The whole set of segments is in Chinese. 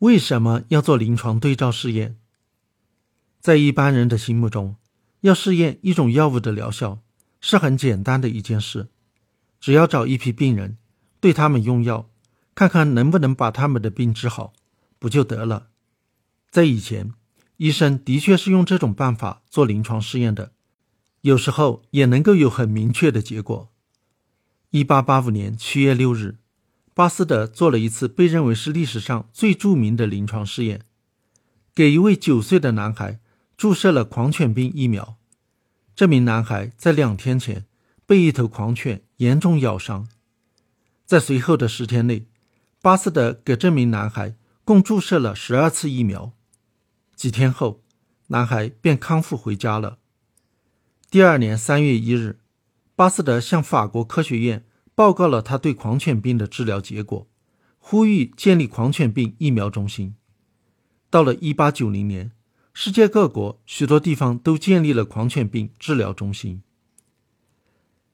为什么要做临床对照试验？在一般人的心目中，要试验一种药物的疗效是很简单的一件事，只要找一批病人，对他们用药，看看能不能把他们的病治好，不就得了？在以前，医生的确是用这种办法做临床试验的，有时候也能够有很明确的结果。一八八五年七月六日，巴斯德做了一次被认为是历史上最著名的临床试验，给一位九岁的男孩注射了狂犬病疫苗。这名男孩在两天前被一头狂犬严重咬伤，在随后的十天内，巴斯德给这名男孩共注射了十二次疫苗。几天后，男孩便康复回家了。第二年三月一日，巴斯德向法国科学院报告了他对狂犬病的治疗结果，呼吁建立狂犬病疫苗中心。到了一八九零年，世界各国许多地方都建立了狂犬病治疗中心。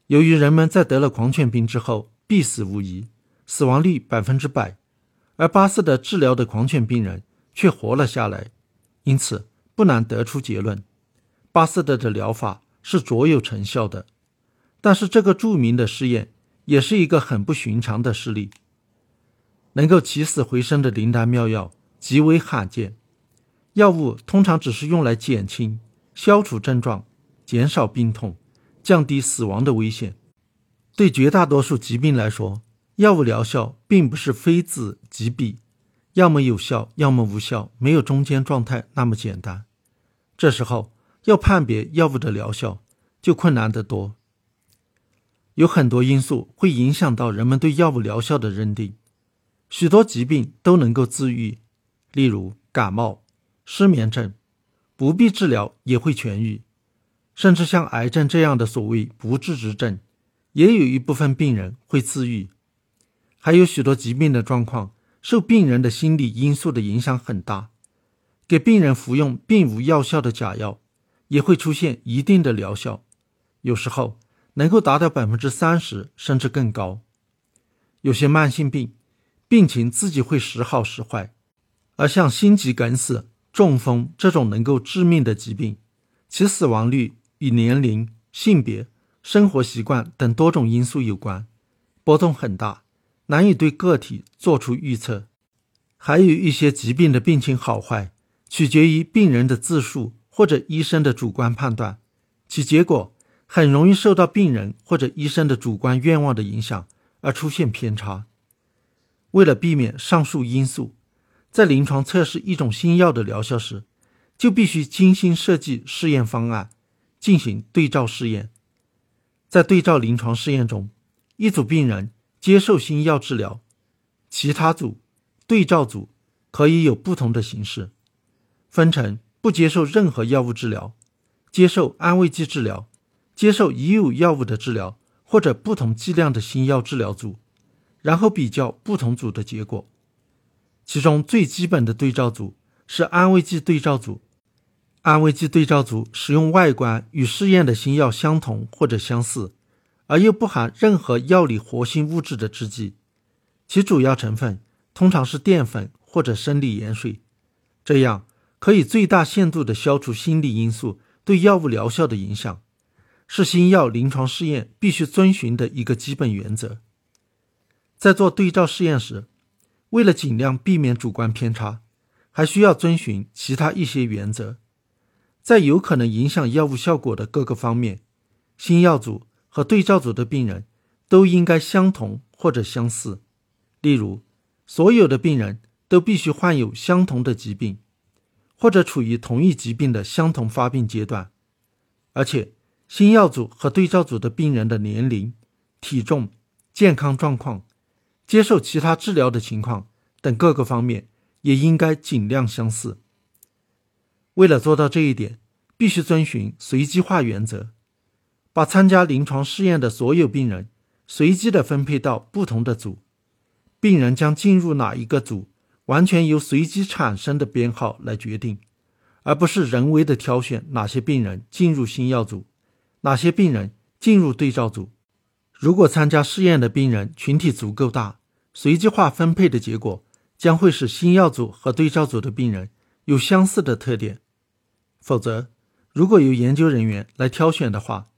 由于人们在得了狂犬病之后必死无疑，死亡率百分之百，而巴斯德治疗的狂犬病人却活了下来。因此，不难得出结论：巴斯德的疗法是卓有成效的。但是，这个著名的试验也是一个很不寻常的事例。能够起死回生的灵丹妙药极为罕见。药物通常只是用来减轻、消除症状、减少病痛、降低死亡的危险。对绝大多数疾病来说，药物疗效并不是非此即彼。要么有效，要么无效，没有中间状态那么简单。这时候要判别药物的疗效就困难得多。有很多因素会影响到人们对药物疗效的认定。许多疾病都能够自愈，例如感冒、失眠症，不必治疗也会痊愈。甚至像癌症这样的所谓不治之症，也有一部分病人会自愈。还有许多疾病的状况。受病人的心理因素的影响很大，给病人服用并无药效的假药，也会出现一定的疗效，有时候能够达到百分之三十甚至更高。有些慢性病，病情自己会时好时坏，而像心肌梗死、中风这种能够致命的疾病，其死亡率与年龄、性别、生活习惯等多种因素有关，波动很大。难以对个体做出预测，还有一些疾病的病情好坏取决于病人的自述或者医生的主观判断，其结果很容易受到病人或者医生的主观愿望的影响而出现偏差。为了避免上述因素，在临床测试一种新药的疗效时，就必须精心设计试验方案，进行对照试验。在对照临床试验中，一组病人。接受新药治疗，其他组对照组可以有不同的形式，分成不接受任何药物治疗、接受安慰剂治疗、接受已有药物的治疗或者不同剂量的新药治疗组，然后比较不同组的结果。其中最基本的对照组是安慰剂对照组，安慰剂对照组使用外观与试验的新药相同或者相似。而又不含任何药理活性物质的制剂，其主要成分通常是淀粉或者生理盐水，这样可以最大限度地消除心理因素对药物疗效的影响，是新药临床试验必须遵循的一个基本原则。在做对照试验时，为了尽量避免主观偏差，还需要遵循其他一些原则，在有可能影响药物效果的各个方面，新药组。和对照组的病人都应该相同或者相似，例如，所有的病人都必须患有相同的疾病，或者处于同一疾病的相同发病阶段，而且新药组和对照组的病人的年龄、体重、健康状况、接受其他治疗的情况等各个方面也应该尽量相似。为了做到这一点，必须遵循随机化原则。把参加临床试验的所有病人随机的分配到不同的组，病人将进入哪一个组，完全由随机产生的编号来决定，而不是人为的挑选哪些病人进入新药组，哪些病人进入对照组。如果参加试验的病人群体足够大，随机化分配的结果将会使新药组和对照组的病人有相似的特点。否则，如果由研究人员来挑选的话，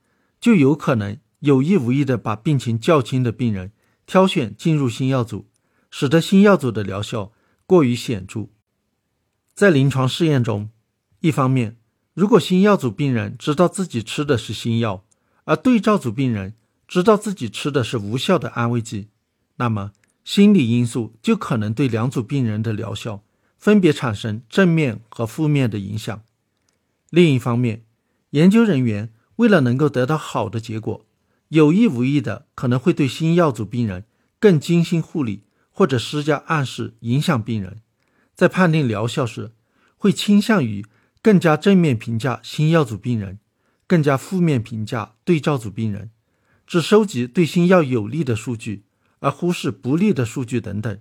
就有可能有意无意地把病情较轻的病人挑选进入新药组，使得新药组的疗效过于显著。在临床试验中，一方面，如果新药组病人知道自己吃的是新药，而对照组病人知道自己吃的是无效的安慰剂，那么心理因素就可能对两组病人的疗效分别产生正面和负面的影响。另一方面，研究人员为了能够得到好的结果，有意无意的可能会对新药组病人更精心护理，或者施加暗示，影响病人。在判定疗效时，会倾向于更加正面评价新药组病人，更加负面评价对照组病人，只收集对新药有利的数据，而忽视不利的数据等等。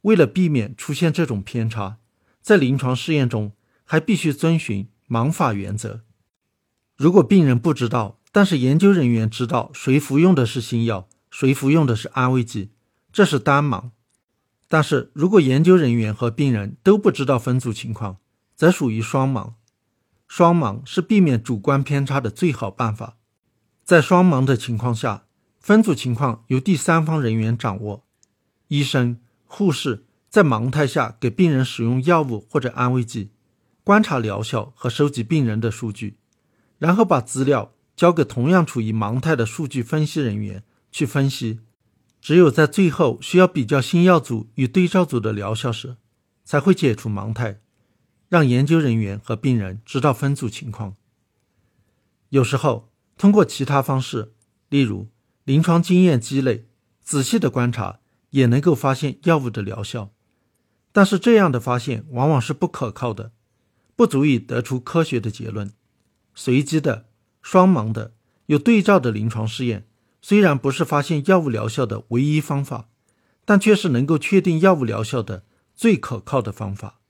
为了避免出现这种偏差，在临床试验中还必须遵循。盲法原则：如果病人不知道，但是研究人员知道谁服用的是新药，谁服用的是安慰剂，这是单盲；但是如果研究人员和病人都不知道分组情况，则属于双盲。双盲是避免主观偏差的最好办法。在双盲的情况下，分组情况由第三方人员掌握，医生、护士在盲态下给病人使用药物或者安慰剂。观察疗效和收集病人的数据，然后把资料交给同样处于盲态的数据分析人员去分析。只有在最后需要比较新药组与对照组的疗效时，才会解除盲态，让研究人员和病人知道分组情况。有时候通过其他方式，例如临床经验积累、仔细的观察，也能够发现药物的疗效。但是这样的发现往往是不可靠的。不足以得出科学的结论。随机的、双盲的、有对照的临床试验，虽然不是发现药物疗效的唯一方法，但却是能够确定药物疗效的最可靠的方法。